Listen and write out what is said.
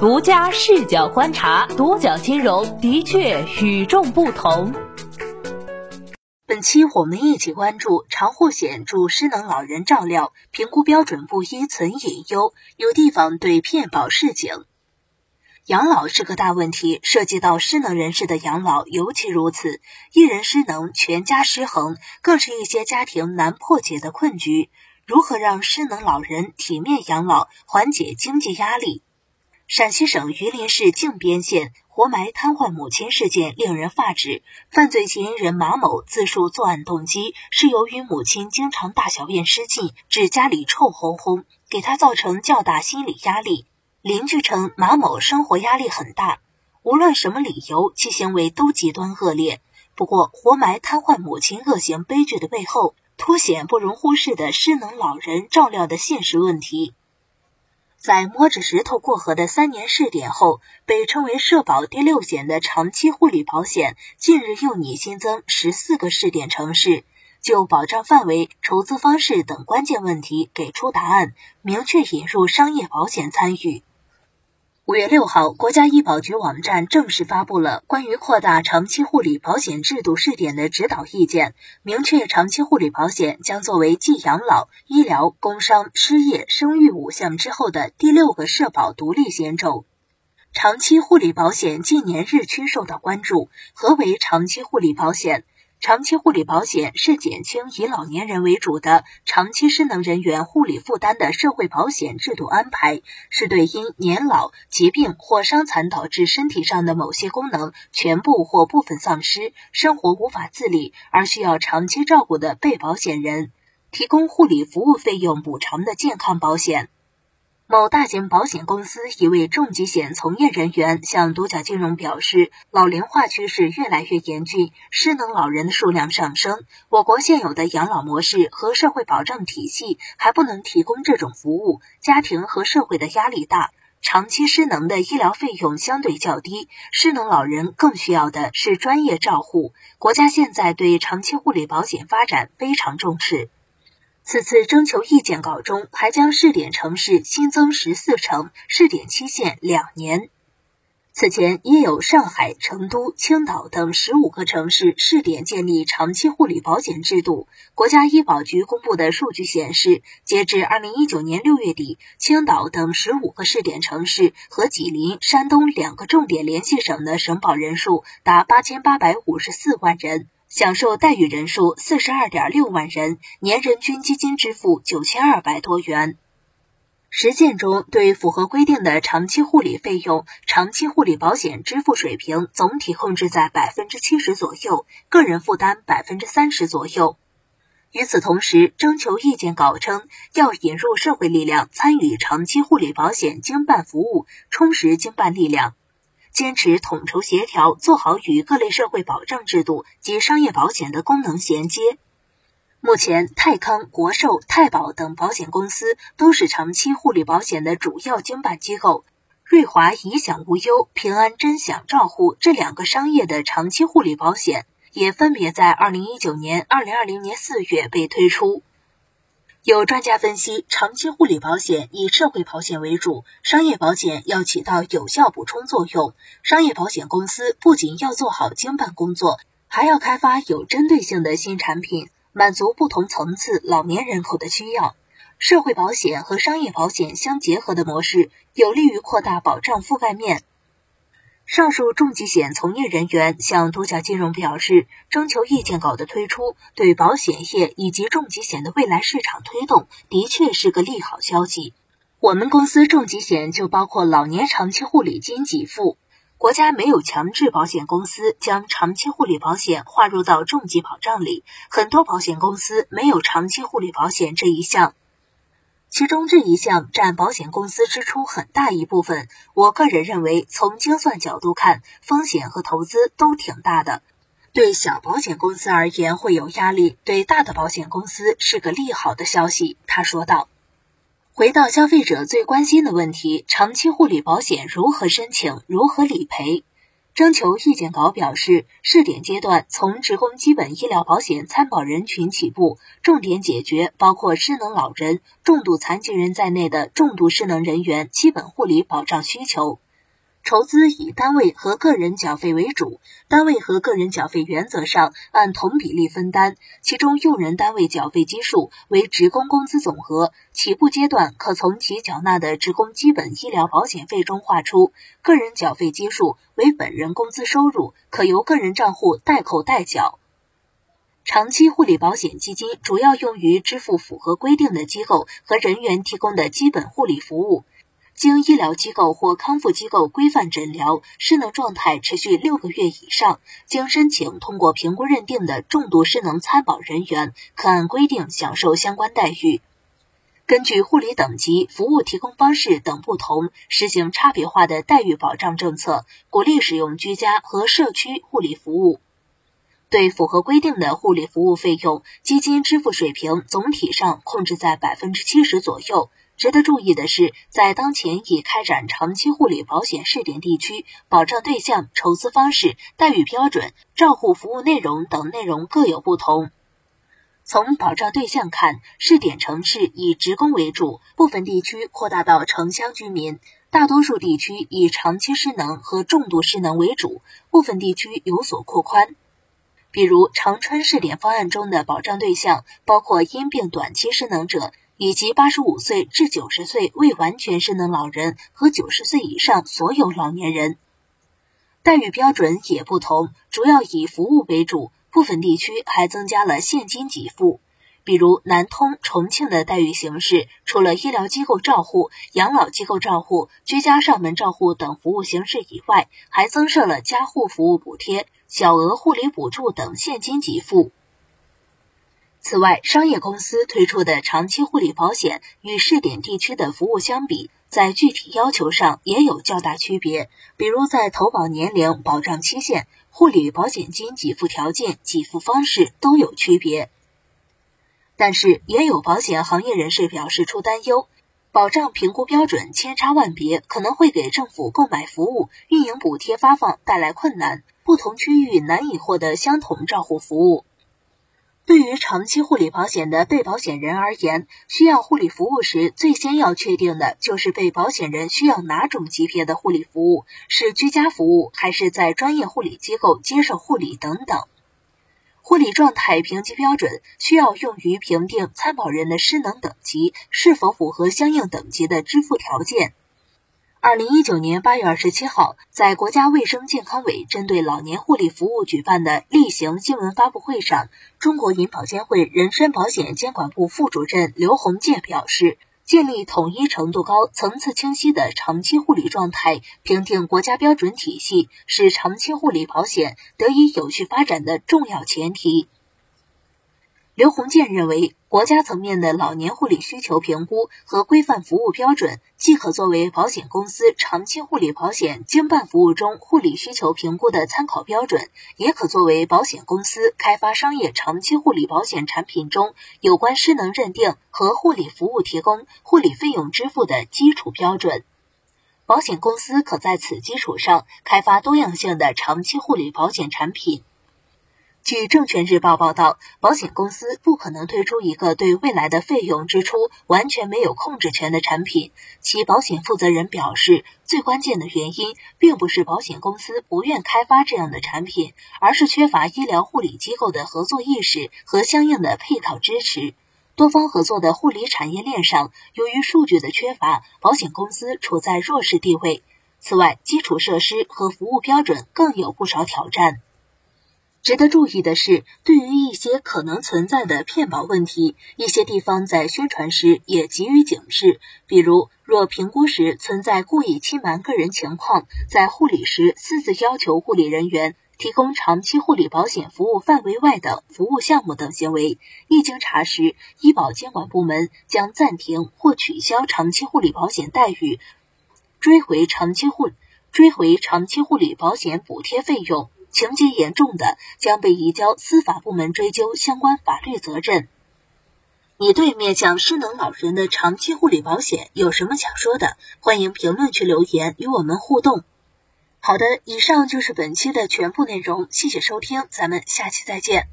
独家视角观察，独角金融的确与众不同。本期我们一起关注长护险助失能老人照料，评估标准不一存隐忧，有地方对骗保示警。养老是个大问题，涉及到失能人士的养老尤其如此，一人失能，全家失衡，更是一些家庭难破解的困局。如何让失能老人体面养老，缓解经济压力？陕西省榆林市靖边县活埋瘫痪母亲事件令人发指。犯罪嫌疑人马某自述作案动机是由于母亲经常大小便失禁，致家里臭烘烘，给他造成较大心理压力。邻居称马某生活压力很大，无论什么理由，其行为都极端恶劣。不过，活埋瘫痪母亲恶行悲剧的背后，凸显不容忽视的失能老人照料的现实问题。在摸着石头过河的三年试点后，被称为社保第六险的长期护理保险近日又拟新增十四个试点城市，就保障范围、筹资方式等关键问题给出答案，明确引入商业保险参与。五月六号，国家医保局网站正式发布了关于扩大长期护理保险制度试点的指导意见，明确长期护理保险将作为继养老、医疗、工伤、失业、生育五项之后的第六个社保独立险种。长期护理保险近年日趋受到关注，何为长期护理保险？长期护理保险是减轻以老年人为主的长期失能人员护理负担的社会保险制度安排，是对因年老、疾病或伤残导致身体上的某些功能全部或部分丧失、生活无法自理而需要长期照顾的被保险人提供护理服务费用补偿的健康保险。某大型保险公司一位重疾险从业人员向独角金融表示，老龄化趋势越来越严峻，失能老人的数量上升。我国现有的养老模式和社会保障体系还不能提供这种服务，家庭和社会的压力大，长期失能的医疗费用相对较低，失能老人更需要的是专业照护。国家现在对长期护理保险发展非常重视。此次征求意见稿中还将试点城市新增十四城，试点期限两年。此前已有上海、成都、青岛等十五个城市试点建立长期护理保险制度。国家医保局公布的数据显示，截至二零一九年六月底，青岛等十五个试点城市和吉林、山东两个重点联系省的省保人数达八千八百五十四万人。享受待遇人数四十二点六万人，年人均基金支付九千二百多元。实践中，对符合规定的长期护理费用，长期护理保险支付水平总体控制在百分之七十左右，个人负担百分之三十左右。与此同时，征求意见稿称，要引入社会力量参与长期护理保险经办服务，充实经办力量。坚持统筹协调，做好与各类社会保障制度及商业保险的功能衔接。目前，泰康、国寿、太保等保险公司都是长期护理保险的主要经办机构。瑞华颐享无忧、平安臻享照护这两个商业的长期护理保险，也分别在二零一九年、二零二零年四月被推出。有专家分析，长期护理保险以社会保险为主，商业保险要起到有效补充作用。商业保险公司不仅要做好经办工作，还要开发有针对性的新产品，满足不同层次老年人口的需要。社会保险和商业保险相结合的模式，有利于扩大保障覆盖面。上述重疾险从业人员向多家金融表示，征求意见稿的推出，对保险业以及重疾险的未来市场推动，的确是个利好消息。我们公司重疾险就包括老年长期护理金给付，国家没有强制保险公司将长期护理保险划入到重疾保障里，很多保险公司没有长期护理保险这一项。其中这一项占保险公司支出很大一部分，我个人认为，从精算角度看，风险和投资都挺大的。对小保险公司而言会有压力，对大的保险公司是个利好的消息。他说道。回到消费者最关心的问题：长期护理保险如何申请，如何理赔？征求意见稿表示，试点阶段从职工基本医疗保险参保人群起步，重点解决包括失能老人、重度残疾人在内的重度失能人员基本护理保障需求。筹资以单位和个人缴费为主，单位和个人缴费原则上按同比例分担，其中用人单位缴费基数为职工工资总和，起步阶段可从其缴纳的职工基本医疗保险费中划出，个人缴费基数为本人工资收入，可由个人账户代扣代缴。长期护理保险基金主要用于支付符合规定的机构和人员提供的基本护理服务。经医疗机构或康复机构规范诊疗，失能状态持续六个月以上，经申请通过评估认定的重度失能参保人员，可按规定享受相关待遇。根据护理等级、服务提供方式等不同，实行差别化的待遇保障政策，鼓励使用居家和社区护理服务。对符合规定的护理服务费用，基金支付水平总体上控制在百分之七十左右。值得注意的是，在当前已开展长期护理保险试点地区，保障对象、筹资方式、待遇标准、照护服务内容等内容各有不同。从保障对象看，试点城市以职工为主，部分地区扩大到城乡居民；大多数地区以长期失能和重度失能为主，部分地区有所扩宽。比如，长春试点方案中的保障对象包括因病短期失能者。以及八十五岁至九十岁未完全失能老人和九十岁以上所有老年人，待遇标准也不同，主要以服务为主，部分地区还增加了现金给付。比如南通、重庆的待遇形式，除了医疗机构照护、养老机构照护、居家上门照护等服务形式以外，还增设了家护服务补贴、小额护理补助等现金给付。此外，商业公司推出的长期护理保险与试点地区的服务相比，在具体要求上也有较大区别，比如在投保年龄、保障期限、护理保险金给付条件、给付方式都有区别。但是，也有保险行业人士表示出担忧，保障评估标准千差万别，可能会给政府购买服务、运营补贴发放带来困难，不同区域难以获得相同照护服务。对于长期护理保险的被保险人而言，需要护理服务时，最先要确定的就是被保险人需要哪种级别的护理服务，是居家服务还是在专业护理机构接受护理等等。护理状态评级标准需要用于评定参保人的失能等级是否符合相应等级的支付条件。二零一九年八月二十七号，在国家卫生健康委针对老年护理服务举办的例行新闻发布会上，中国银保监会人身保险监管部副主任刘洪建表示，建立统一程度高、层次清晰的长期护理状态评定国家标准体系，是长期护理保险得以有序发展的重要前提。刘洪建认为，国家层面的老年护理需求评估和规范服务标准，既可作为保险公司长期护理保险经办服务中护理需求评估的参考标准，也可作为保险公司开发商业长期护理保险产品中有关失能认定和护理服务提供、护理费用支付的基础标准。保险公司可在此基础上开发多样性的长期护理保险产品。据证券日报报道，保险公司不可能推出一个对未来的费用支出完全没有控制权的产品。其保险负责人表示，最关键的原因并不是保险公司不愿开发这样的产品，而是缺乏医疗护理机构的合作意识和相应的配套支持。多方合作的护理产业链上，由于数据的缺乏，保险公司处在弱势地位。此外，基础设施和服务标准更有不少挑战。值得注意的是，对于一些可能存在的骗保问题，一些地方在宣传时也给予警示。比如，若评估时存在故意欺瞒个人情况，在护理时私自要求护理人员提供长期护理保险服务范围外的服务项目等行为，一经查实，医保监管部门将暂停或取消长期护理保险待遇，追回长期护追回长期护理保险补贴费用。情节严重的，将被移交司法部门追究相关法律责任。你对面向失能老人的长期护理保险有什么想说的？欢迎评论区留言与我们互动。好的，以上就是本期的全部内容，谢谢收听，咱们下期再见。